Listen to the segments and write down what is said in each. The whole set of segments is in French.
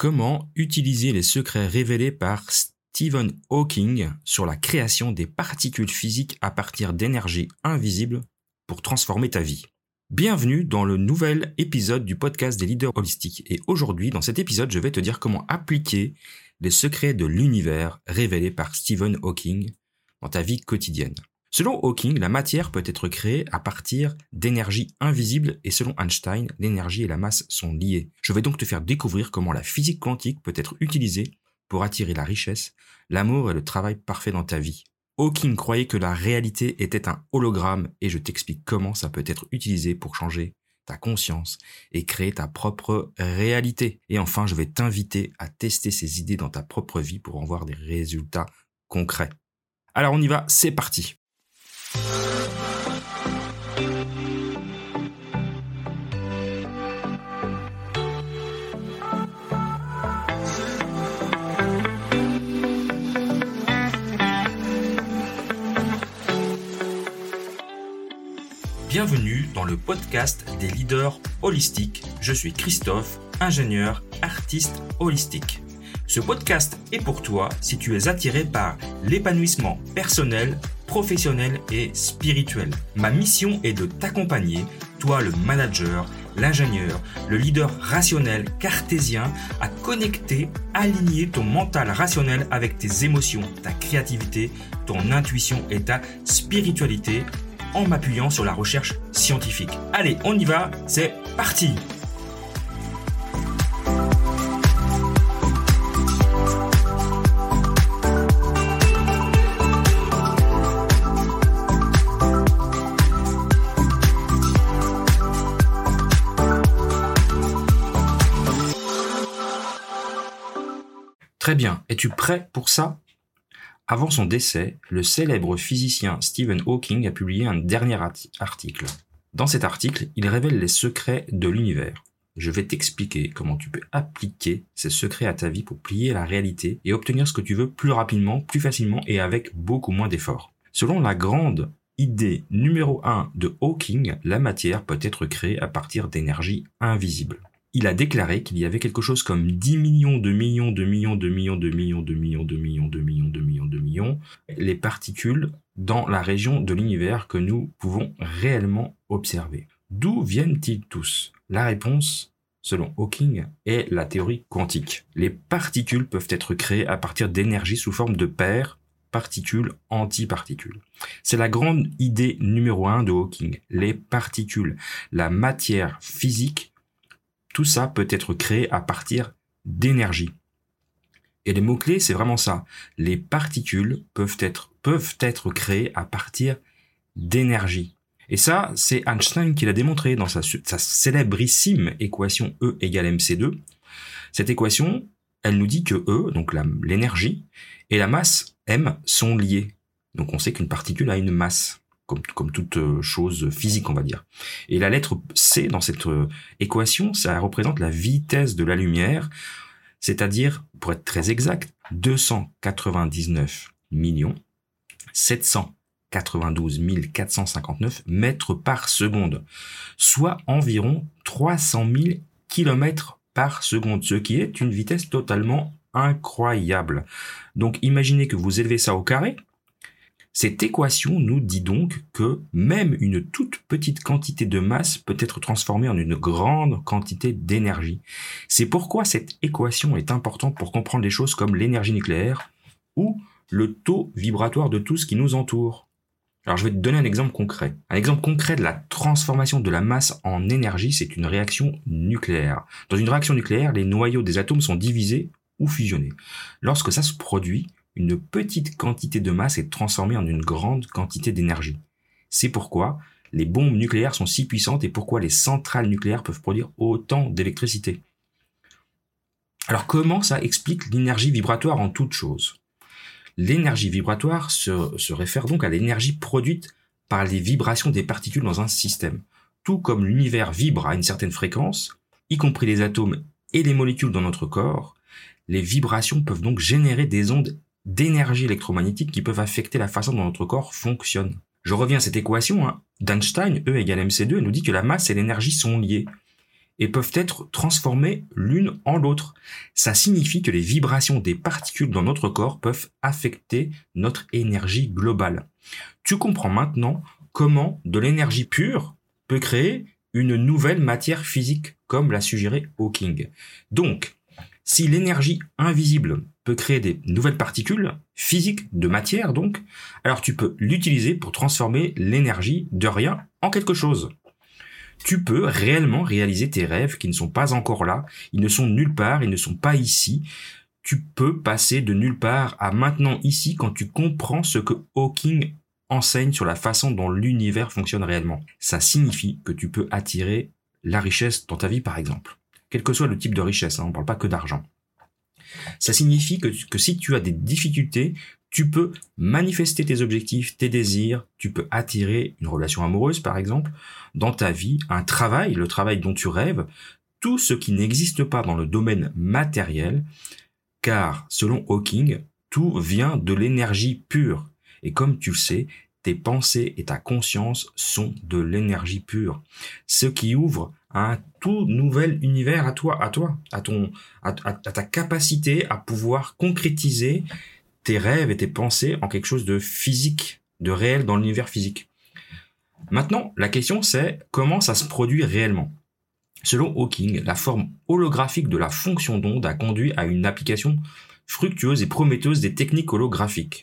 Comment utiliser les secrets révélés par Stephen Hawking sur la création des particules physiques à partir d'énergie invisible pour transformer ta vie? Bienvenue dans le nouvel épisode du podcast des leaders holistiques. Et aujourd'hui, dans cet épisode, je vais te dire comment appliquer les secrets de l'univers révélés par Stephen Hawking dans ta vie quotidienne. Selon Hawking, la matière peut être créée à partir d'énergie invisible et selon Einstein, l'énergie et la masse sont liées. Je vais donc te faire découvrir comment la physique quantique peut être utilisée pour attirer la richesse, l'amour et le travail parfait dans ta vie. Hawking croyait que la réalité était un hologramme et je t'explique comment ça peut être utilisé pour changer ta conscience et créer ta propre réalité. Et enfin, je vais t'inviter à tester ces idées dans ta propre vie pour en voir des résultats concrets. Alors on y va, c'est parti. Bienvenue dans le podcast des leaders holistiques. Je suis Christophe, ingénieur, artiste holistique. Ce podcast est pour toi si tu es attiré par l'épanouissement personnel, professionnel et spirituel. Ma mission est de t'accompagner, toi le manager, l'ingénieur, le leader rationnel cartésien, à connecter, aligner ton mental rationnel avec tes émotions, ta créativité, ton intuition et ta spiritualité en m'appuyant sur la recherche scientifique. Allez, on y va, c'est parti Très bien, es-tu prêt pour ça? Avant son décès, le célèbre physicien Stephen Hawking a publié un dernier article. Dans cet article, il révèle les secrets de l'univers. Je vais t'expliquer comment tu peux appliquer ces secrets à ta vie pour plier la réalité et obtenir ce que tu veux plus rapidement, plus facilement et avec beaucoup moins d'efforts. Selon la grande idée numéro 1 de Hawking, la matière peut être créée à partir d'énergie invisible il a déclaré qu'il y avait quelque chose comme 10 millions de millions de millions de millions de millions de millions de millions de millions de millions de millions les particules dans la région de l'univers que nous pouvons réellement observer. D'où viennent-ils tous? La réponse, selon Hawking, est la théorie quantique. Les particules peuvent être créées à partir d'énergie sous forme de paires particules antiparticules. C'est la grande idée numéro un de Hawking. Les particules, la matière physique tout ça peut être créé à partir d'énergie. Et les mots-clés, c'est vraiment ça. Les particules peuvent être, créées à partir d'énergie. Et ça, c'est Einstein qui l'a démontré dans sa, sa célébrissime équation E égale mc2. Cette équation, elle nous dit que E, donc l'énergie, et la masse m sont liées. Donc on sait qu'une particule a une masse comme, toute euh, chose physique, on va dire. Et la lettre C dans cette euh, équation, ça représente la vitesse de la lumière, c'est-à-dire, pour être très exact, 299 millions 792 459 mètres par seconde, soit environ 300 000 kilomètres par seconde, ce qui est une vitesse totalement incroyable. Donc imaginez que vous élevez ça au carré, cette équation nous dit donc que même une toute petite quantité de masse peut être transformée en une grande quantité d'énergie. C'est pourquoi cette équation est importante pour comprendre les choses comme l'énergie nucléaire ou le taux vibratoire de tout ce qui nous entoure. Alors je vais te donner un exemple concret. Un exemple concret de la transformation de la masse en énergie, c'est une réaction nucléaire. Dans une réaction nucléaire, les noyaux des atomes sont divisés ou fusionnés. Lorsque ça se produit, une petite quantité de masse est transformée en une grande quantité d'énergie. C'est pourquoi les bombes nucléaires sont si puissantes et pourquoi les centrales nucléaires peuvent produire autant d'électricité. Alors comment ça explique l'énergie vibratoire en toute chose L'énergie vibratoire se, réfère donc à l'énergie produite par les vibrations des particules dans un système. Tout comme l'univers vibre à une certaine fréquence, y compris les atomes et les molécules dans notre corps, les vibrations peuvent donc générer des ondes d'énergie électromagnétique qui peuvent affecter la façon dont notre corps fonctionne. Je reviens à cette équation hein. d'Einstein, E égale mc2, elle nous dit que la masse et l'énergie sont liées. et peuvent être transformées l'une en l'autre. Ça signifie que les vibrations des particules dans notre corps peuvent affecter notre énergie globale. Tu comprends maintenant comment de l'énergie pure peut créer une nouvelle matière physique, comme l'a suggéré Hawking. Donc, si l'énergie invisible peut créer des nouvelles particules physiques de matière donc, alors tu peux l'utiliser pour transformer l'énergie de rien en quelque chose. Tu peux réellement réaliser tes rêves qui ne sont pas encore là, ils ne sont nulle part, ils ne sont pas ici. Tu peux passer de nulle part à maintenant ici quand tu comprends ce que Hawking enseigne sur la façon dont l'univers fonctionne réellement. Ça signifie que tu peux attirer la richesse dans ta vie par exemple. Quel que soit le type de richesse, hein, on ne parle pas que d'argent. Ça signifie que, que si tu as des difficultés, tu peux manifester tes objectifs, tes désirs, tu peux attirer une relation amoureuse par exemple, dans ta vie, un travail, le travail dont tu rêves, tout ce qui n'existe pas dans le domaine matériel, car selon Hawking, tout vient de l'énergie pure. Et comme tu le sais, tes pensées et ta conscience sont de l'énergie pure. Ce qui ouvre un tout nouvel univers à toi, à toi, à ton, à, ta capacité à pouvoir concrétiser tes rêves et tes pensées en quelque chose de physique, de réel dans l'univers physique. Maintenant, la question c'est comment ça se produit réellement? Selon Hawking, la forme holographique de la fonction d'onde a conduit à une application fructueuse et prometteuse des techniques holographiques.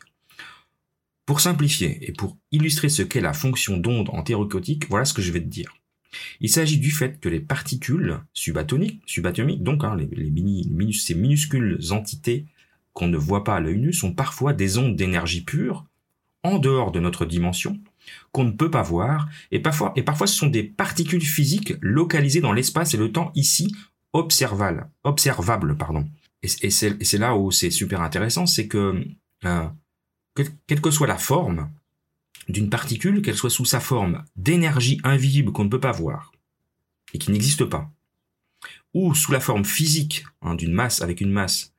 Pour simplifier et pour illustrer ce qu'est la fonction d'onde en thérocotique, voilà ce que je vais te dire. Il s'agit du fait que les particules subatomiques, subatomiques donc hein, ces minuscules entités qu'on ne voit pas à l'œil nu, sont parfois des ondes d'énergie pure, en dehors de notre dimension, qu'on ne peut pas voir, et parfois, et parfois ce sont des particules physiques localisées dans l'espace et le temps ici, observables, observables pardon. Et, c'est là où c'est super intéressant, c'est que euh, quelle que soit la forme d'une particule, qu'elle soit sous sa forme d'énergie invisible qu'on ne peut pas voir et qui n'existe pas, ou sous la forme physique hein, d'une masse avec une masse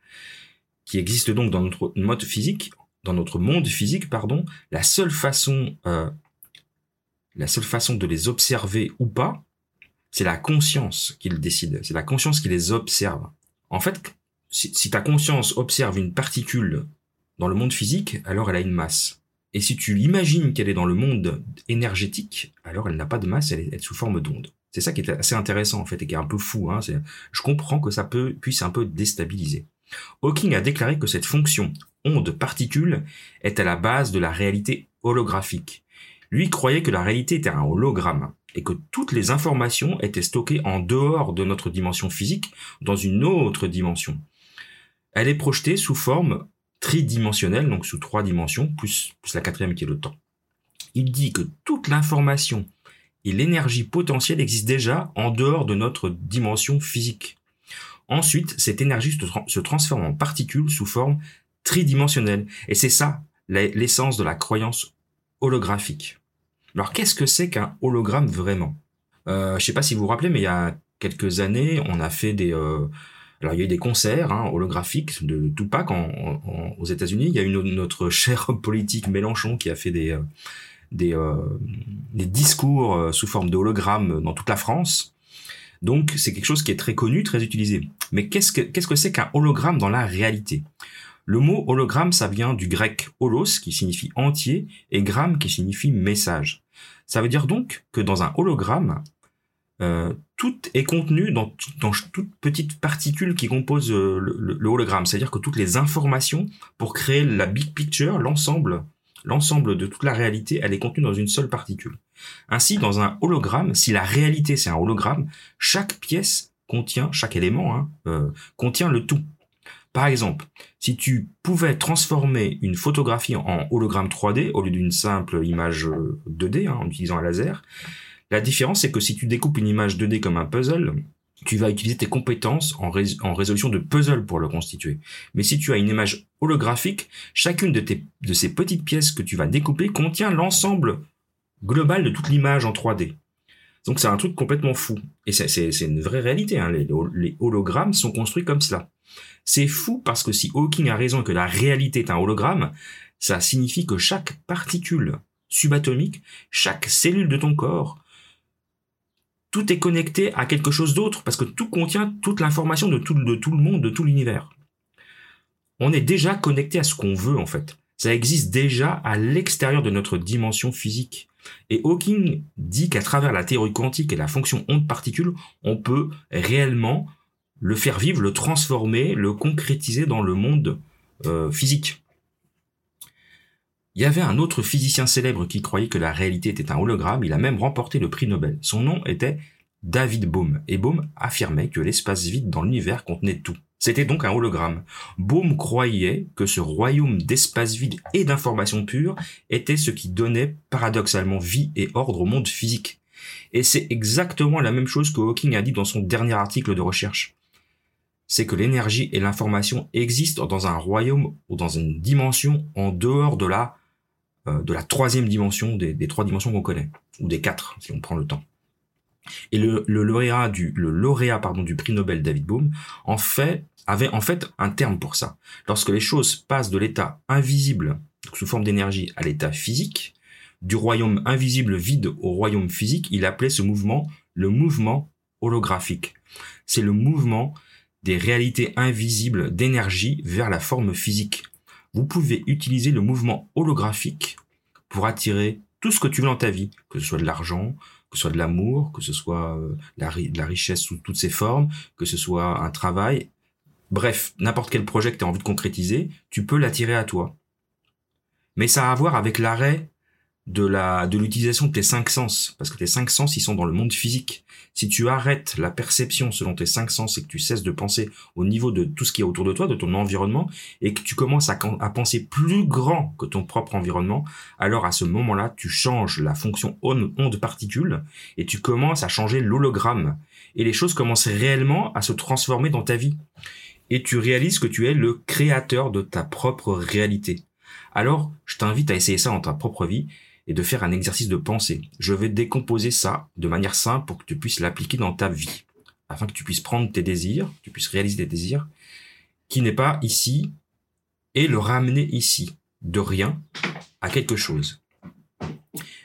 qui existe donc dans notre mode physique, dans notre monde physique, pardon, la seule façon, euh, la seule façon de les observer ou pas, c'est la conscience qui le décide. C'est la conscience qui les observe. En fait, si ta conscience observe une particule dans le monde physique, alors elle a une masse. Et si tu l'imagines qu'elle est dans le monde énergétique, alors elle n'a pas de masse, elle est, sous forme d'onde. C'est ça qui est assez intéressant en fait et qui est un peu fou. Hein. Je comprends que ça puisse un peu déstabiliser. Hawking a déclaré que cette fonction onde-particule est à la base de la réalité holographique. Lui croyait que la réalité était un hologramme et que toutes les informations étaient stockées en dehors de notre dimension physique, dans une autre dimension. Elle est projetée sous forme tridimensionnel, donc sous trois dimensions, plus, la quatrième qui est le temps. Il dit que toute l'information et l'énergie potentielle existent déjà en dehors de notre dimension physique. Ensuite, cette énergie se transforme en particules sous forme tridimensionnelle. Et c'est ça l'essence de la croyance holographique. Alors qu'est-ce que c'est qu'un hologramme vraiment? Euh, Je ne sais pas si vous vous rappelez, mais il y a quelques années, on a fait des, euh, alors il y a eu des concerts hein, holographiques de Tupac aux États-Unis. Il y a eu notre cher politique Mélenchon qui a fait des euh, euh, discours euh, sous forme de hologramme dans toute la France. Donc c'est quelque chose qui est très connu, très utilisé. Mais qu'est-ce que qu'est-ce que c'est qu'un hologramme dans la réalité? Le mot hologramme, ça vient du grec holos qui signifie entier et gramme qui signifie message. Ça veut dire donc que dans un hologramme, euh, tout est contenu dans, dans toute petite particule qui compose euh, le, hologramme. C'est-à-dire que toutes les informations pour créer la big picture, l'ensemble, l'ensemble de toute la réalité, elle est contenue dans une seule particule. Ainsi, dans un hologramme, si la réalité c'est un hologramme, chaque pièce contient, chaque élément hein, euh, contient le tout. Par exemple, si tu pouvais transformer une photographie en hologramme 3D au lieu d'une simple image 2D hein, en utilisant un laser, la différence, c'est que si tu découpes une image 2D comme un puzzle, tu vas utiliser tes compétences en, résolution de puzzle pour le constituer. Mais si tu as une image holographique, chacune de, ces petites pièces que tu vas découper contient l'ensemble global de toute l'image en 3D. Donc c'est un truc complètement fou. Et c'est une vraie réalité. Hein. Les, les, hologrammes sont construits comme cela. C'est fou parce que si Hawking a raison que la réalité est un hologramme, ça signifie que chaque particule subatomique, chaque cellule de ton corps, tout est connecté à quelque chose d'autre parce que tout contient toute l'information de tout, le monde, de tout l'univers. On est déjà connecté à ce qu'on veut en fait. Ça existe déjà à l'extérieur de notre dimension physique. Et Hawking dit qu'à travers la théorie quantique et la fonction onde-particule, on peut réellement le faire vivre, le transformer, le concrétiser dans le monde euh, physique. Il y avait un autre physicien célèbre qui croyait que la réalité était un hologramme, il a même remporté le prix Nobel. Son nom était David Bohm, et Bohm affirmait que l'espace vide dans l'univers contenait tout. C'était donc un hologramme. Bohm croyait que ce royaume d'espace vide et d'information pure était ce qui donnait paradoxalement vie et ordre au monde physique. Et c'est exactement la même chose que Hawking a dit dans son dernier article de recherche. C'est que l'énergie et l'information existent dans un royaume ou dans une dimension en dehors de la de la troisième dimension des, trois dimensions qu'on connaît, ou des quatre, si on prend le temps. Et le, lauréat du le lauréat pardon du prix Nobel David Bohm en fait avait en fait un terme pour ça. Lorsque les choses passent de l'état invisible sous forme d'énergie à l'état physique, du royaume invisible vide au royaume physique, il appelait ce mouvement le mouvement holographique. C'est le mouvement des réalités invisibles d'énergie vers la forme physique vous pouvez utiliser le mouvement holographique pour attirer tout ce que tu veux dans ta vie, que ce soit de l'argent, que ce soit de l'amour, que ce soit euh, la, la, richesse sous toutes ses formes, que ce soit un travail. Bref, n'importe quel projet que tu as envie de concrétiser, tu peux l'attirer à toi. Mais ça a à voir avec l'arrêt de la de l'utilisation de tes cinq sens parce que tes cinq sens ils sont dans le monde physique. Si tu arrêtes la perception selon tes cinq sens et que tu cesses de penser au niveau de tout ce qui est autour de toi, de ton environnement et que tu commences à, à penser plus grand que ton propre environnement, alors à ce moment-là, tu changes la fonction onde particule et tu commences à changer l'hologramme et les choses commencent réellement à se transformer dans ta vie et tu réalises que tu es le créateur de ta propre réalité. Alors, je t'invite à essayer ça dans ta propre vie et de faire un exercice de pensée. Je vais décomposer ça de manière simple pour que tu puisses l'appliquer dans ta vie, afin que tu puisses prendre tes désirs, tu puisses réaliser tes désirs, qui n'est pas ici, et le ramener ici, de rien à quelque chose.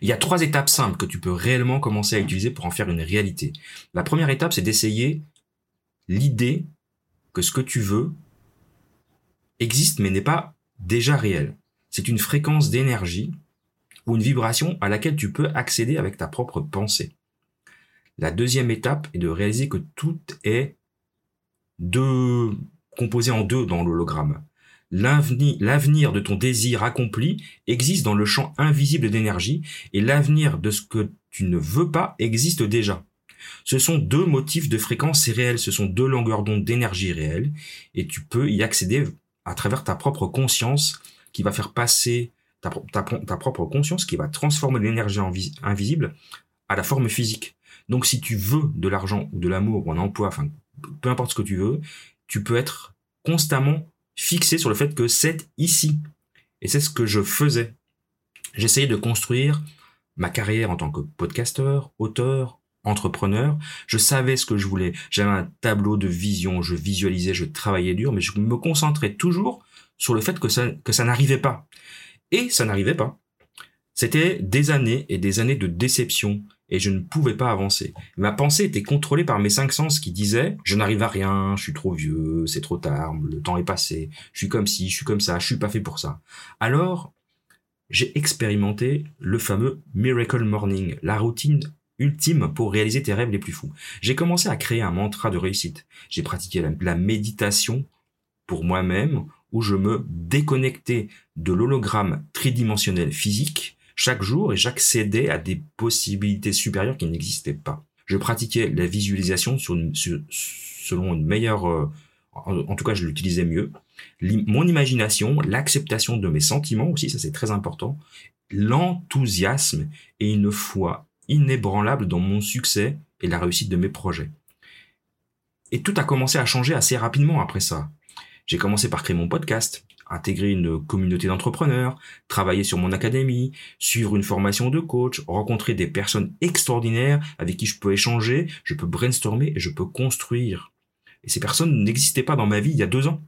Il y a trois étapes simples que tu peux réellement commencer à utiliser pour en faire une réalité. La première étape, c'est d'essayer l'idée que ce que tu veux existe mais n'est pas déjà réel. C'est une fréquence d'énergie ou une vibration à laquelle tu peux accéder avec ta propre pensée. La deuxième étape est de réaliser que tout est deux, composé en deux dans l'hologramme. L'avenir de ton désir accompli existe dans le champ invisible d'énergie et l'avenir de ce que tu ne veux pas existe déjà. Ce sont deux motifs de fréquence réelle, ce sont deux longueurs d'onde d'énergie réelle et tu peux y accéder à travers ta propre conscience qui va faire passer ta, propre conscience qui va transformer l'énergie invisible à la forme physique. Donc si tu veux de l'argent ou de l'amour ou un emploi, enfin peu importe ce que tu veux, tu peux être constamment fixé sur le fait que c'est ici. Et c'est ce que je faisais. J'essayais de construire ma carrière en tant que podcasteur, auteur, entrepreneur. Je savais ce que je voulais. J'avais un tableau de vision, je visualisais, je travaillais dur, mais je me concentrais toujours sur le fait que ça, que ça n'arrivait pas. Et ça n'arrivait pas. C'était des années et des années de déception et je ne pouvais pas avancer. Ma pensée était contrôlée par mes cinq sens qui disaient je n'arrive à rien, je suis trop vieux, c'est trop tard, le temps est passé, je suis comme ci, je suis comme ça, je suis pas fait pour ça. Alors, j'ai expérimenté le fameux Miracle Morning, la routine ultime pour réaliser tes rêves les plus fous. J'ai commencé à créer un mantra de réussite. J'ai pratiqué la méditation pour moi-même où je me déconnectais de l'hologramme tridimensionnel physique chaque jour et j'accédais à des possibilités supérieures qui n'existaient pas. Je pratiquais la visualisation selon une meilleure, euh, en, tout cas je l'utilisais mieux. Mon imagination, l'acceptation de mes sentiments aussi, ça c'est très important, l'enthousiasme et une foi inébranlable dans mon succès et la réussite de mes projets. Et tout a commencé à changer assez rapidement après ça. J'ai commencé par créer mon podcast, intégrer une communauté d'entrepreneurs, travailler sur mon académie, suivre une formation de coach, rencontrer des personnes extraordinaires avec qui je peux échanger, je peux brainstormer et je peux construire. Et ces personnes n'existaient pas dans ma vie il y a deux ans.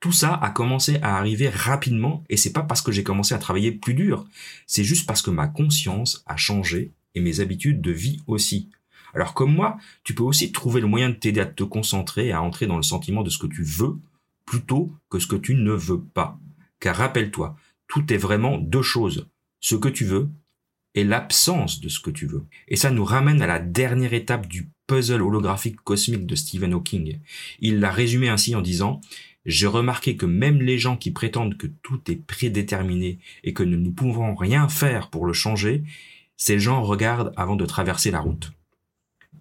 Tout ça a commencé à arriver rapidement et c'est pas parce que j'ai commencé à travailler plus dur, c'est juste parce que ma conscience a changé et mes habitudes de vie aussi. Alors comme moi, tu peux aussi trouver le moyen de t'aider à te concentrer et à entrer dans le sentiment de ce que tu veux plutôt que ce que tu ne veux pas. Car rappelle-toi, tout est vraiment deux choses. Ce que tu veux et l'absence de ce que tu veux. Et ça nous ramène à la dernière étape du puzzle holographique cosmique de Stephen Hawking. Il l'a résumé ainsi en disant j'ai remarqué que même les gens qui prétendent que tout est prédéterminé et que nous ne pouvons rien faire pour le changer, ces gens regardent avant de traverser la route.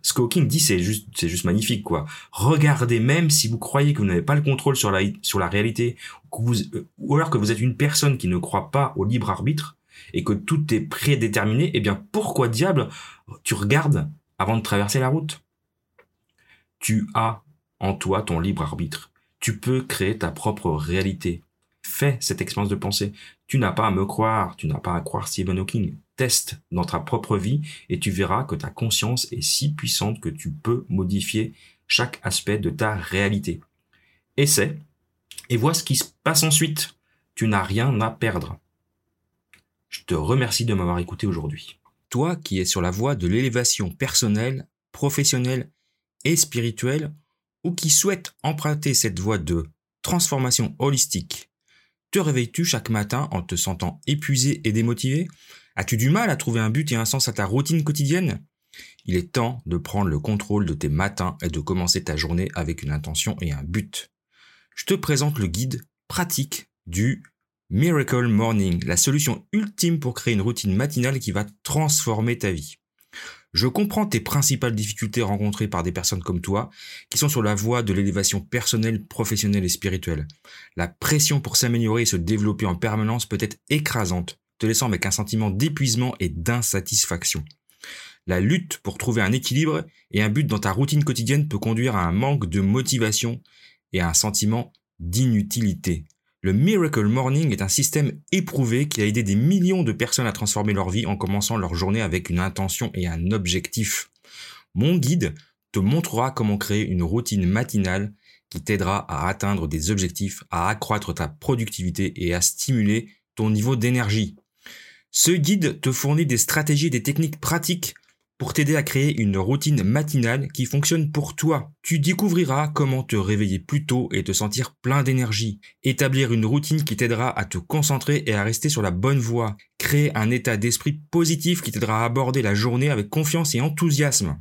Ce que Hawking dit, c'est juste, c'est juste magnifique, quoi. Regardez même si vous croyez que vous n'avez pas le contrôle sur la, sur la réalité, euh, ou alors que vous êtes une personne qui ne croit pas au libre arbitre, et que tout est prédéterminé, eh bien, pourquoi diable tu regardes avant de traverser la route? Tu as en toi ton libre arbitre. Tu peux créer ta propre réalité. Fais cette expérience de pensée. Tu n'as pas à me croire, tu n'as pas à croire Stephen Hawking. Teste dans ta propre vie et tu verras que ta conscience est si puissante que tu peux modifier chaque aspect de ta réalité. Essaie et vois ce qui se passe ensuite. Tu n'as rien à perdre. Je te remercie de m'avoir écouté aujourd'hui. Toi qui es sur la voie de l'élévation personnelle, professionnelle et spirituelle, ou qui souhaite emprunter cette voie de transformation holistique, te réveilles-tu chaque matin en te sentant épuisé et démotivé? As-tu du mal à trouver un but et un sens à ta routine quotidienne? Il est temps de prendre le contrôle de tes matins et de commencer ta journée avec une intention et un but. Je te présente le guide pratique du Miracle Morning, la solution ultime pour créer une routine matinale qui va transformer ta vie. Je comprends tes principales difficultés rencontrées par des personnes comme toi qui sont sur la voie de l'élévation personnelle, professionnelle et spirituelle. La pression pour s'améliorer et se développer en permanence peut être écrasante, laissant avec un sentiment d'épuisement et d'insatisfaction. La lutte pour trouver un équilibre et un but dans ta routine quotidienne peut conduire à un manque de motivation et à un sentiment d'inutilité. Le Miracle Morning est un système éprouvé qui a aidé des millions de personnes à transformer leur vie en commençant leur journée avec une intention et un objectif. Mon guide te montrera comment créer une routine matinale qui t'aidera à atteindre des objectifs, à accroître ta productivité et à stimuler ton niveau d'énergie. Ce guide te fournit des stratégies et des techniques pratiques pour t'aider à créer une routine matinale qui fonctionne pour toi. Tu découvriras comment te réveiller plus tôt et te sentir plein d'énergie, établir une routine qui t'aidera à te concentrer et à rester sur la bonne voie, créer un état d'esprit positif qui t'aidera à aborder la journée avec confiance et enthousiasme,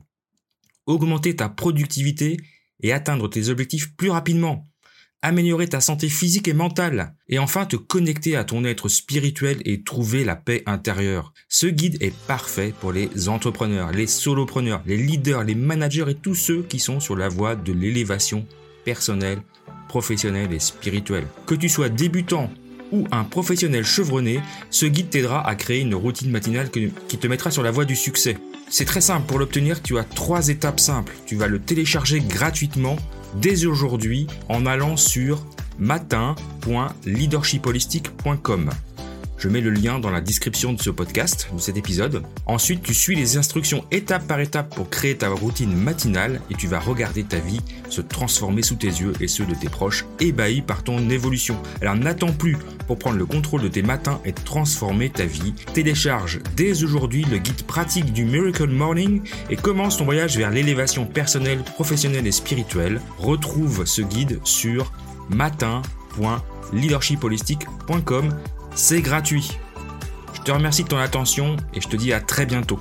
augmenter ta productivité et atteindre tes objectifs plus rapidement améliorer ta santé physique et mentale, et enfin te connecter à ton être spirituel et trouver la paix intérieure. Ce guide est parfait pour les entrepreneurs, les solopreneurs, les leaders, les managers et tous ceux qui sont sur la voie de l'élévation personnelle, professionnelle et spirituelle. Que tu sois débutant ou un professionnel chevronné, ce guide t'aidera à créer une routine matinale qui te mettra sur la voie du succès. C'est très simple, pour l'obtenir, tu as trois étapes simples. Tu vas le télécharger gratuitement dès aujourd'hui en allant sur matin.leadershipholistic.com. Je mets le lien dans la description de ce podcast, de cet épisode. Ensuite, tu suis les instructions étape par étape pour créer ta routine matinale et tu vas regarder ta vie se transformer sous tes yeux et ceux de tes proches ébahis par ton évolution. Alors n'attends plus pour prendre le contrôle de tes matins et transformer ta vie. Télécharge dès aujourd'hui le guide pratique du Miracle Morning et commence ton voyage vers l'élévation personnelle, professionnelle et spirituelle. Retrouve ce guide sur matin.leadershipholistic.com c'est gratuit. Je te remercie de ton attention et je te dis à très bientôt.